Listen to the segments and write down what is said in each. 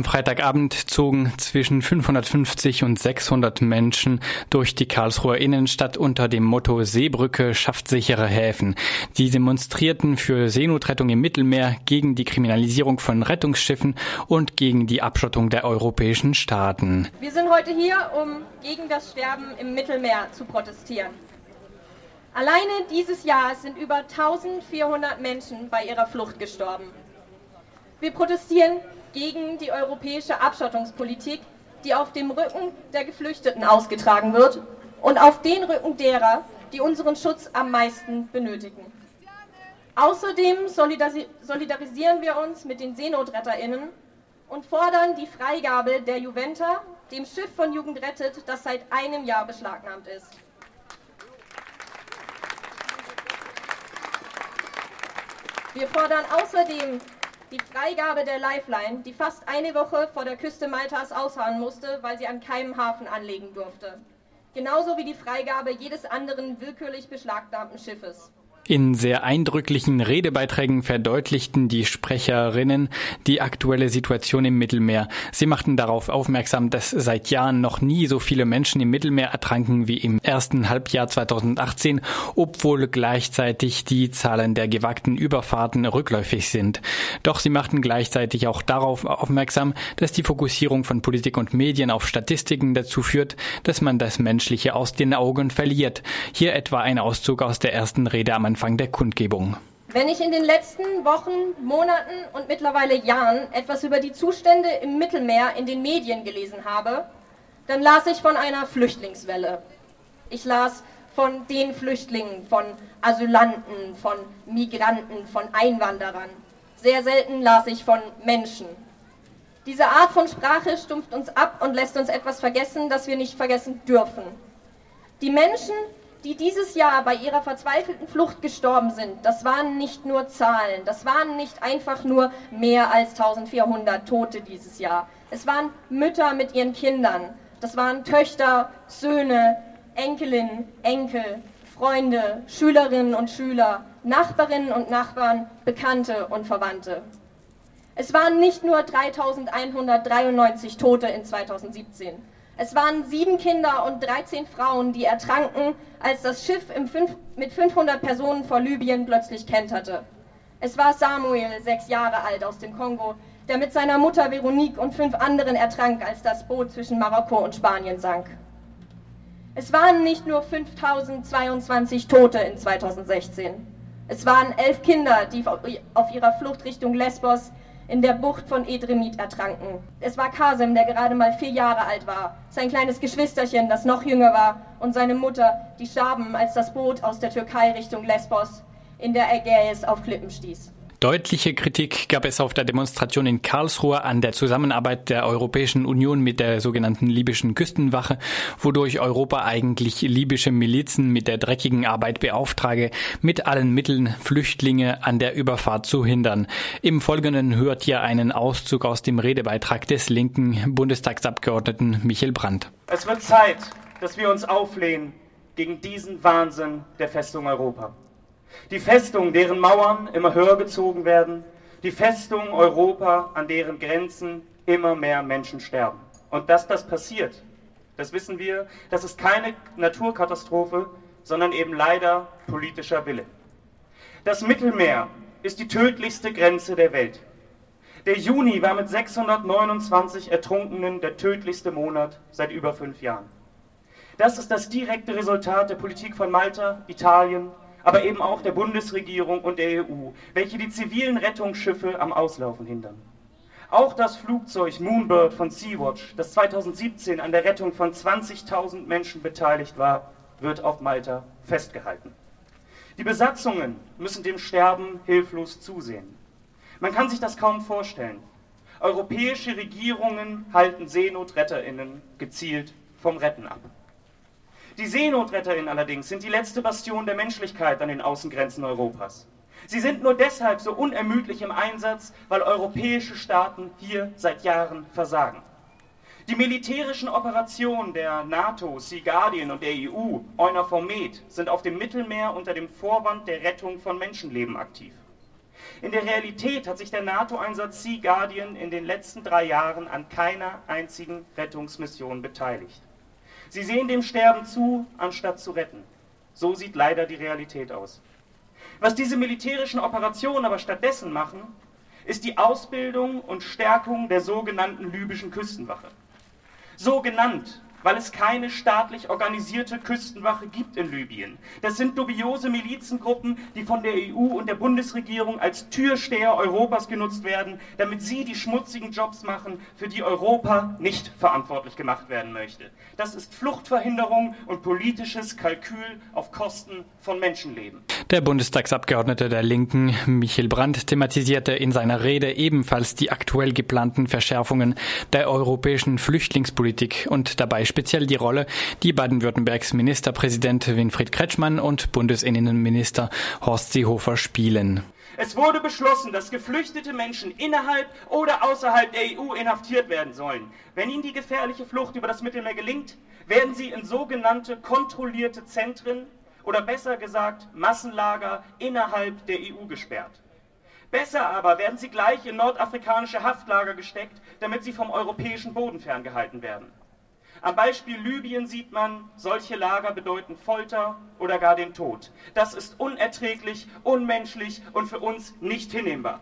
Am Freitagabend zogen zwischen 550 und 600 Menschen durch die Karlsruher Innenstadt unter dem Motto Seebrücke schafft sichere Häfen. Die demonstrierten für Seenotrettung im Mittelmeer, gegen die Kriminalisierung von Rettungsschiffen und gegen die Abschottung der europäischen Staaten. Wir sind heute hier, um gegen das Sterben im Mittelmeer zu protestieren. Alleine dieses Jahr sind über 1400 Menschen bei ihrer Flucht gestorben. Wir protestieren gegen die europäische Abschottungspolitik, die auf dem Rücken der Geflüchteten ausgetragen wird und auf den Rücken derer, die unseren Schutz am meisten benötigen. Außerdem solidarisieren wir uns mit den SeenotretterInnen und fordern die Freigabe der Juventa, dem Schiff von Jugend rettet, das seit einem Jahr beschlagnahmt ist. Wir fordern außerdem die Freigabe der Lifeline, die fast eine Woche vor der Küste Maltas ausharren musste, weil sie an keinem Hafen anlegen durfte. Genauso wie die Freigabe jedes anderen willkürlich beschlagnahmten Schiffes. In sehr eindrücklichen Redebeiträgen verdeutlichten die Sprecherinnen die aktuelle Situation im Mittelmeer. Sie machten darauf aufmerksam, dass seit Jahren noch nie so viele Menschen im Mittelmeer ertranken wie im ersten Halbjahr 2018, obwohl gleichzeitig die Zahlen der gewagten Überfahrten rückläufig sind. Doch sie machten gleichzeitig auch darauf aufmerksam, dass die Fokussierung von Politik und Medien auf Statistiken dazu führt, dass man das Menschliche aus den Augen verliert. Hier etwa ein Auszug aus der ersten Rede am Anfang der Kundgebung. Wenn ich in den letzten Wochen, Monaten und mittlerweile Jahren etwas über die Zustände im Mittelmeer in den Medien gelesen habe, dann las ich von einer Flüchtlingswelle. Ich las von den Flüchtlingen, von Asylanten, von Migranten, von Einwanderern. Sehr selten las ich von Menschen. Diese Art von Sprache stumpft uns ab und lässt uns etwas vergessen, das wir nicht vergessen dürfen. Die Menschen, die dieses Jahr bei ihrer verzweifelten Flucht gestorben sind, das waren nicht nur Zahlen, das waren nicht einfach nur mehr als 1400 Tote dieses Jahr. Es waren Mütter mit ihren Kindern, das waren Töchter, Söhne, Enkelinnen, Enkel, Freunde, Schülerinnen und Schüler, Nachbarinnen und Nachbarn, Bekannte und Verwandte. Es waren nicht nur 3193 Tote in 2017. Es waren sieben Kinder und 13 Frauen, die ertranken, als das Schiff fünf, mit 500 Personen vor Libyen plötzlich kenterte. Es war Samuel, sechs Jahre alt, aus dem Kongo, der mit seiner Mutter Veronique und fünf anderen ertrank, als das Boot zwischen Marokko und Spanien sank. Es waren nicht nur 5022 Tote in 2016. Es waren elf Kinder, die auf ihrer Flucht Richtung Lesbos in der Bucht von Edremit ertranken. Es war Kasem, der gerade mal vier Jahre alt war, sein kleines Geschwisterchen, das noch jünger war, und seine Mutter, die starben, als das Boot aus der Türkei Richtung Lesbos in der Ägäis auf Klippen stieß. Deutliche Kritik gab es auf der Demonstration in Karlsruhe an der Zusammenarbeit der Europäischen Union mit der sogenannten libyschen Küstenwache, wodurch Europa eigentlich libysche Milizen mit der dreckigen Arbeit beauftrage, mit allen Mitteln Flüchtlinge an der Überfahrt zu hindern. Im Folgenden hört ihr einen Auszug aus dem Redebeitrag des linken Bundestagsabgeordneten Michael Brandt. Es wird Zeit, dass wir uns auflehnen gegen diesen Wahnsinn der Festung Europa. Die Festung, deren Mauern immer höher gezogen werden, die Festung Europa, an deren Grenzen immer mehr Menschen sterben. Und dass das passiert, das wissen wir, das ist keine Naturkatastrophe, sondern eben leider politischer Wille. Das Mittelmeer ist die tödlichste Grenze der Welt. Der Juni war mit 629 Ertrunkenen der tödlichste Monat seit über fünf Jahren. Das ist das direkte Resultat der Politik von Malta, Italien, aber eben auch der Bundesregierung und der EU, welche die zivilen Rettungsschiffe am Auslaufen hindern. Auch das Flugzeug Moonbird von Sea-Watch, das 2017 an der Rettung von 20.000 Menschen beteiligt war, wird auf Malta festgehalten. Die Besatzungen müssen dem Sterben hilflos zusehen. Man kann sich das kaum vorstellen. Europäische Regierungen halten Seenotretterinnen gezielt vom Retten ab. Die SeenotretterInnen allerdings sind die letzte Bastion der Menschlichkeit an den Außengrenzen Europas. Sie sind nur deshalb so unermüdlich im Einsatz, weil europäische Staaten hier seit Jahren versagen. Die militärischen Operationen der NATO, Sea Guardian und der EU, EUNAVFOR Med, sind auf dem Mittelmeer unter dem Vorwand der Rettung von Menschenleben aktiv. In der Realität hat sich der NATO-Einsatz Sea Guardian in den letzten drei Jahren an keiner einzigen Rettungsmission beteiligt. Sie sehen dem Sterben zu, anstatt zu retten. So sieht leider die Realität aus. Was diese militärischen Operationen aber stattdessen machen, ist die Ausbildung und Stärkung der sogenannten libyschen Küstenwache. So genannt, weil es keine staatlich organisierte Küstenwache gibt in Libyen. Das sind dubiose Milizengruppen, die von der EU und der Bundesregierung als Türsteher Europas genutzt werden, damit sie die schmutzigen Jobs machen, für die Europa nicht verantwortlich gemacht werden möchte. Das ist Fluchtverhinderung und politisches Kalkül auf Kosten von Menschenleben. Der Bundestagsabgeordnete der Linken, Michael Brandt, thematisierte in seiner Rede ebenfalls die aktuell geplanten Verschärfungen der europäischen Flüchtlingspolitik und dabei speziell die Rolle, die Baden-Württembergs Ministerpräsident Winfried Kretschmann und Bundesinnenminister Horst Seehofer spielen. Es wurde beschlossen, dass geflüchtete Menschen innerhalb oder außerhalb der EU inhaftiert werden sollen. Wenn ihnen die gefährliche Flucht über das Mittelmeer gelingt, werden sie in sogenannte kontrollierte Zentren oder besser gesagt Massenlager innerhalb der EU gesperrt. Besser aber werden sie gleich in nordafrikanische Haftlager gesteckt, damit sie vom europäischen Boden ferngehalten werden. Am Beispiel Libyen sieht man, solche Lager bedeuten Folter oder gar den Tod. Das ist unerträglich, unmenschlich und für uns nicht hinnehmbar.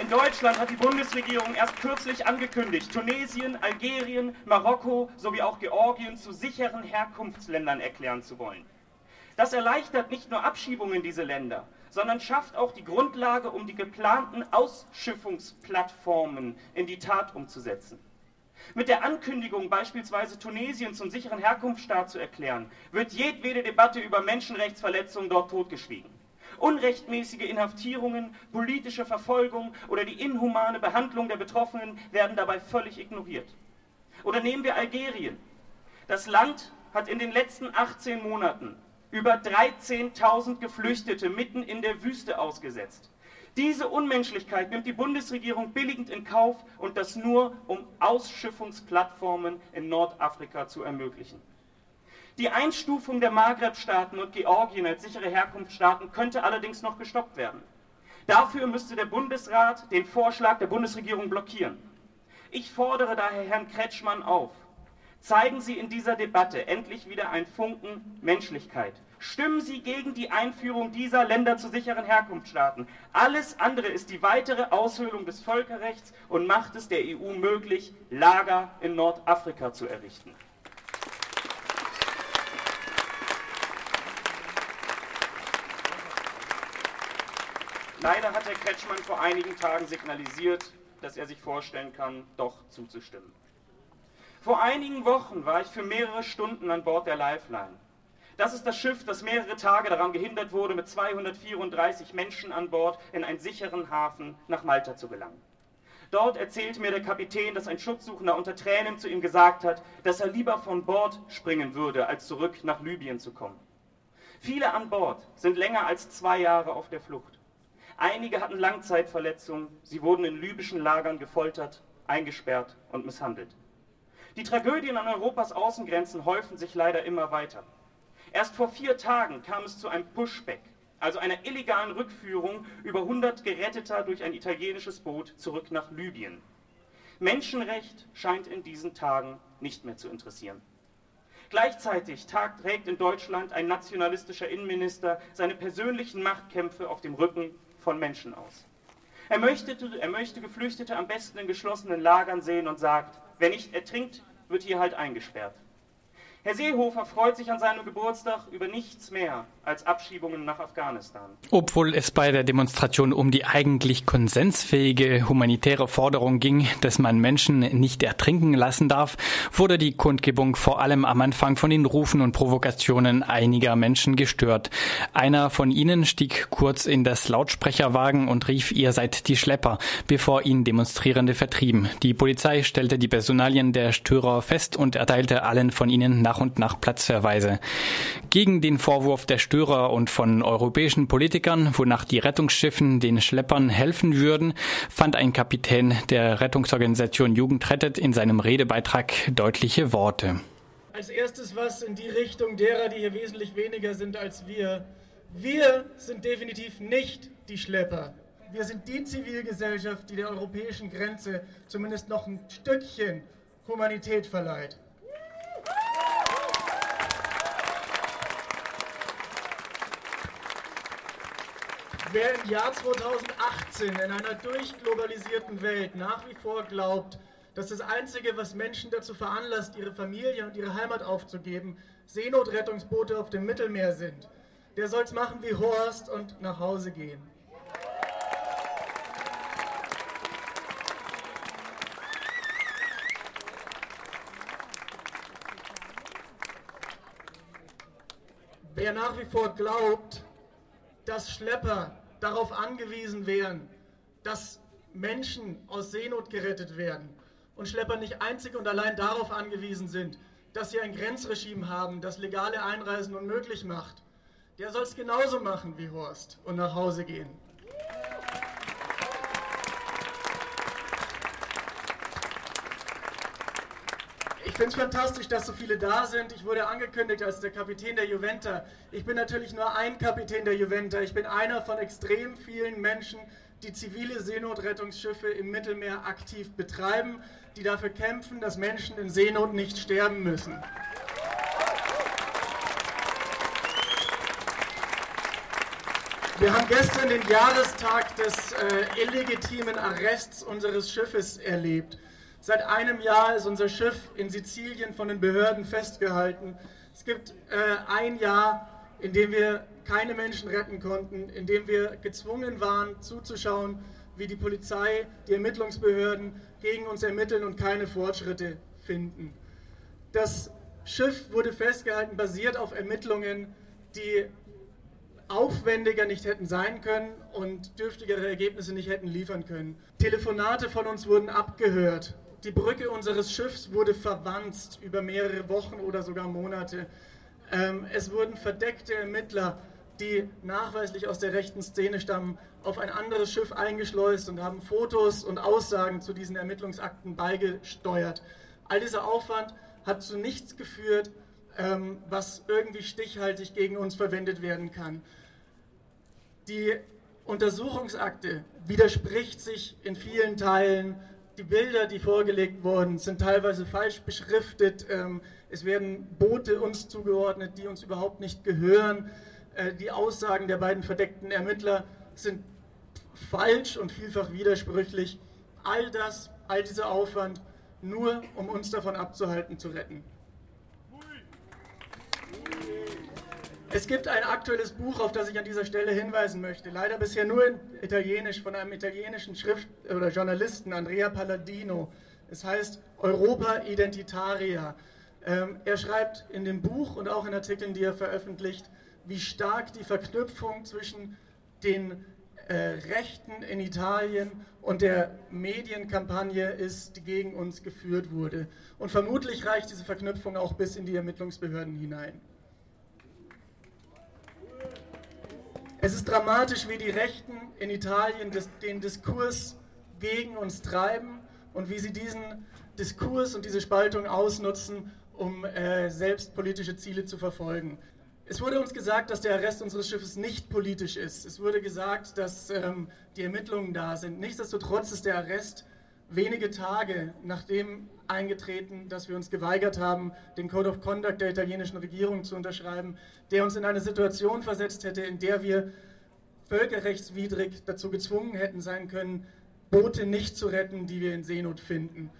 In Deutschland hat die Bundesregierung erst kürzlich angekündigt, Tunesien, Algerien, Marokko sowie auch Georgien zu sicheren Herkunftsländern erklären zu wollen. Das erleichtert nicht nur Abschiebungen in diese Länder, sondern schafft auch die Grundlage, um die geplanten Ausschiffungsplattformen in die Tat umzusetzen. Mit der Ankündigung, beispielsweise Tunesien zum sicheren Herkunftsstaat zu erklären, wird jedwede Debatte über Menschenrechtsverletzungen dort totgeschwiegen. Unrechtmäßige Inhaftierungen, politische Verfolgung oder die inhumane Behandlung der Betroffenen werden dabei völlig ignoriert. Oder nehmen wir Algerien. Das Land hat in den letzten 18 Monaten über 13.000 Geflüchtete mitten in der Wüste ausgesetzt. Diese Unmenschlichkeit nimmt die Bundesregierung billigend in Kauf und das nur, um Ausschiffungsplattformen in Nordafrika zu ermöglichen. Die Einstufung der Maghreb-Staaten und Georgien als sichere Herkunftsstaaten könnte allerdings noch gestoppt werden. Dafür müsste der Bundesrat den Vorschlag der Bundesregierung blockieren. Ich fordere daher Herrn Kretschmann auf, Zeigen Sie in dieser Debatte endlich wieder ein Funken Menschlichkeit. Stimmen Sie gegen die Einführung dieser Länder zu sicheren Herkunftsstaaten. Alles andere ist die weitere Aushöhlung des Völkerrechts und macht es der EU möglich, Lager in Nordafrika zu errichten. Leider hat Herr Kretschmann vor einigen Tagen signalisiert, dass er sich vorstellen kann, doch zuzustimmen. Vor einigen Wochen war ich für mehrere Stunden an Bord der Lifeline. Das ist das Schiff, das mehrere Tage daran gehindert wurde, mit 234 Menschen an Bord in einen sicheren Hafen nach Malta zu gelangen. Dort erzählte mir der Kapitän, dass ein Schutzsuchender unter Tränen zu ihm gesagt hat, dass er lieber von Bord springen würde, als zurück nach Libyen zu kommen. Viele an Bord sind länger als zwei Jahre auf der Flucht. Einige hatten Langzeitverletzungen, sie wurden in libyschen Lagern gefoltert, eingesperrt und misshandelt. Die Tragödien an Europas Außengrenzen häufen sich leider immer weiter. Erst vor vier Tagen kam es zu einem Pushback, also einer illegalen Rückführung über 100 Geretteter durch ein italienisches Boot zurück nach Libyen. Menschenrecht scheint in diesen Tagen nicht mehr zu interessieren. Gleichzeitig trägt in Deutschland ein nationalistischer Innenminister seine persönlichen Machtkämpfe auf dem Rücken von Menschen aus. Er möchte, er möchte Geflüchtete am besten in geschlossenen Lagern sehen und sagt, Wer nicht ertrinkt, wird hier halt eingesperrt. Herr Seehofer freut sich an seinem Geburtstag über nichts mehr als Abschiebungen nach Afghanistan. Obwohl es bei der Demonstration um die eigentlich konsensfähige humanitäre Forderung ging, dass man Menschen nicht ertrinken lassen darf, wurde die Kundgebung vor allem am Anfang von den Rufen und Provokationen einiger Menschen gestört. Einer von ihnen stieg kurz in das Lautsprecherwagen und rief, ihr seid die Schlepper, bevor ihn Demonstrierende vertrieben. Die Polizei stellte die Personalien der Störer fest und erteilte allen von ihnen nach und nach Platzverweise. Gegen den Vorwurf der Störer und von europäischen Politikern, wonach die Rettungsschiffen den Schleppern helfen würden, fand ein Kapitän der Rettungsorganisation Jugend rettet in seinem Redebeitrag deutliche Worte. Als erstes was in die Richtung derer, die hier wesentlich weniger sind als wir. Wir sind definitiv nicht die Schlepper. Wir sind die Zivilgesellschaft, die der europäischen Grenze zumindest noch ein Stückchen Humanität verleiht. Wer im Jahr 2018 in einer durchglobalisierten Welt nach wie vor glaubt, dass das Einzige, was Menschen dazu veranlasst, ihre Familie und ihre Heimat aufzugeben, Seenotrettungsboote auf dem Mittelmeer sind, der soll es machen wie Horst und nach Hause gehen. Wer nach wie vor glaubt, dass Schlepper darauf angewiesen wären, dass Menschen aus Seenot gerettet werden und Schlepper nicht einzig und allein darauf angewiesen sind, dass sie ein Grenzregime haben, das legale Einreisen unmöglich macht, der soll es genauso machen wie Horst und nach Hause gehen. Finde es fantastisch, dass so viele da sind. Ich wurde angekündigt als der Kapitän der Juventa. Ich bin natürlich nur ein Kapitän der Juventa. Ich bin einer von extrem vielen Menschen, die zivile Seenotrettungsschiffe im Mittelmeer aktiv betreiben, die dafür kämpfen, dass Menschen in Seenot nicht sterben müssen. Wir haben gestern den Jahrestag des äh, illegitimen Arrests unseres Schiffes erlebt. Seit einem Jahr ist unser Schiff in Sizilien von den Behörden festgehalten. Es gibt äh, ein Jahr, in dem wir keine Menschen retten konnten, in dem wir gezwungen waren zuzuschauen, wie die Polizei, die Ermittlungsbehörden gegen uns ermitteln und keine Fortschritte finden. Das Schiff wurde festgehalten, basiert auf Ermittlungen, die aufwendiger nicht hätten sein können und dürftigere Ergebnisse nicht hätten liefern können. Telefonate von uns wurden abgehört. Die Brücke unseres Schiffs wurde verwanzt über mehrere Wochen oder sogar Monate. Ähm, es wurden verdeckte Ermittler, die nachweislich aus der rechten Szene stammen, auf ein anderes Schiff eingeschleust und haben Fotos und Aussagen zu diesen Ermittlungsakten beigesteuert. All dieser Aufwand hat zu nichts geführt, ähm, was irgendwie stichhaltig gegen uns verwendet werden kann. Die Untersuchungsakte widerspricht sich in vielen Teilen die Bilder, die vorgelegt wurden, sind teilweise falsch beschriftet. Ähm, es werden Boote uns zugeordnet, die uns überhaupt nicht gehören. Äh, die Aussagen der beiden verdeckten Ermittler sind falsch und vielfach widersprüchlich. All das, all dieser Aufwand, nur um uns davon abzuhalten, zu retten. Es gibt ein aktuelles Buch, auf das ich an dieser Stelle hinweisen möchte. Leider bisher nur in Italienisch von einem italienischen Schrift oder Journalisten, Andrea Palladino. Es heißt Europa Identitaria. Ähm, er schreibt in dem Buch und auch in Artikeln, die er veröffentlicht, wie stark die Verknüpfung zwischen den äh, Rechten in Italien und der Medienkampagne ist, die gegen uns geführt wurde. Und vermutlich reicht diese Verknüpfung auch bis in die Ermittlungsbehörden hinein. Es ist dramatisch, wie die Rechten in Italien den Diskurs gegen uns treiben und wie sie diesen Diskurs und diese Spaltung ausnutzen, um äh, selbst politische Ziele zu verfolgen. Es wurde uns gesagt, dass der Arrest unseres Schiffes nicht politisch ist. Es wurde gesagt, dass ähm, die Ermittlungen da sind. Nichtsdestotrotz ist der Arrest wenige Tage nachdem eingetreten, dass wir uns geweigert haben, den Code of Conduct der italienischen Regierung zu unterschreiben, der uns in eine Situation versetzt hätte, in der wir völkerrechtswidrig dazu gezwungen hätten sein können, Boote nicht zu retten, die wir in Seenot finden.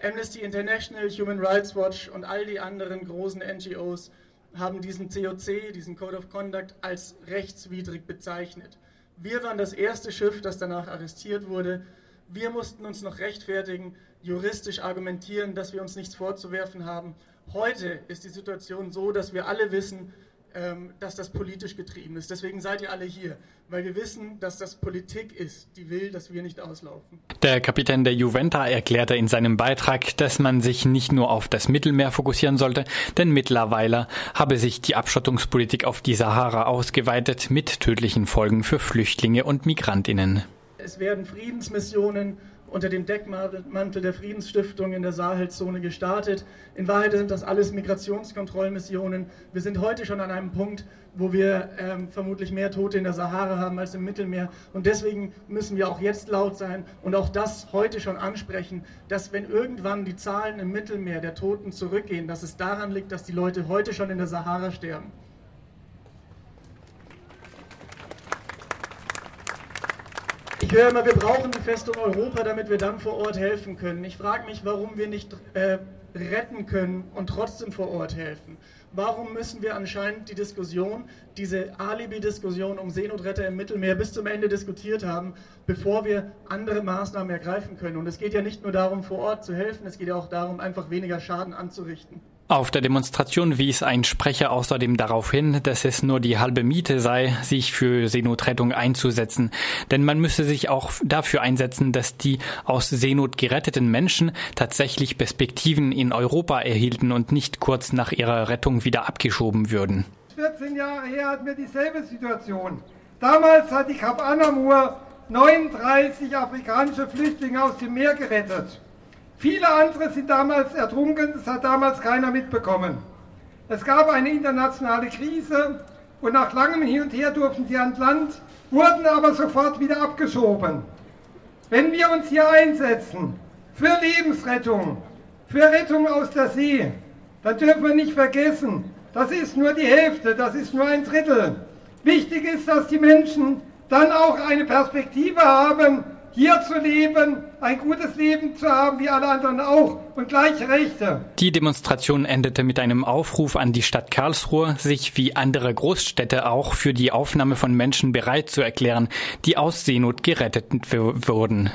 Amnesty International, Human Rights Watch und all die anderen großen NGOs haben diesen COC, diesen Code of Conduct, als rechtswidrig bezeichnet. Wir waren das erste Schiff, das danach arrestiert wurde. Wir mussten uns noch rechtfertigen, juristisch argumentieren, dass wir uns nichts vorzuwerfen haben. Heute ist die Situation so, dass wir alle wissen, ähm, dass das politisch getrieben ist. Deswegen seid ihr alle hier, weil wir wissen, dass das Politik ist, die will, dass wir nicht auslaufen. Der Kapitän der Juventa erklärte in seinem Beitrag, dass man sich nicht nur auf das Mittelmeer fokussieren sollte, denn mittlerweile habe sich die Abschottungspolitik auf die Sahara ausgeweitet mit tödlichen Folgen für Flüchtlinge und Migrantinnen. Es werden Friedensmissionen unter dem Deckmantel der Friedensstiftung in der Sahelzone gestartet. In Wahrheit sind das alles Migrationskontrollmissionen. Wir sind heute schon an einem Punkt, wo wir ähm, vermutlich mehr Tote in der Sahara haben als im Mittelmeer. Und deswegen müssen wir auch jetzt laut sein und auch das heute schon ansprechen, dass wenn irgendwann die Zahlen im Mittelmeer der Toten zurückgehen, dass es daran liegt, dass die Leute heute schon in der Sahara sterben. Ich höre immer, wir brauchen die Festung Europa, damit wir dann vor Ort helfen können. Ich frage mich, warum wir nicht äh, retten können und trotzdem vor Ort helfen. Warum müssen wir anscheinend die Diskussion, diese Alibi-Diskussion um Seenotretter im Mittelmeer bis zum Ende diskutiert haben, bevor wir andere Maßnahmen ergreifen können? Und es geht ja nicht nur darum, vor Ort zu helfen, es geht ja auch darum, einfach weniger Schaden anzurichten. Auf der Demonstration wies ein Sprecher außerdem darauf hin, dass es nur die halbe Miete sei, sich für Seenotrettung einzusetzen. Denn man müsse sich auch dafür einsetzen, dass die aus Seenot geretteten Menschen tatsächlich Perspektiven in Europa erhielten und nicht kurz nach ihrer Rettung wieder abgeschoben würden. 14 Jahre her hatten wir dieselbe Situation. Damals hat die Kap Anamur 39 afrikanische Flüchtlinge aus dem Meer gerettet. Viele andere sind damals ertrunken, das hat damals keiner mitbekommen. Es gab eine internationale Krise und nach langem Hin und Her durften sie ans Land, wurden aber sofort wieder abgeschoben. Wenn wir uns hier einsetzen für Lebensrettung, für Rettung aus der See, dann dürfen wir nicht vergessen, das ist nur die Hälfte, das ist nur ein Drittel. Wichtig ist, dass die Menschen dann auch eine Perspektive haben, hier zu leben, ein gutes Leben zu haben, wie alle anderen auch und gleiche Rechte. Die Demonstration endete mit einem Aufruf an die Stadt Karlsruhe, sich wie andere Großstädte auch für die Aufnahme von Menschen bereit zu erklären, die aus Seenot gerettet wurden.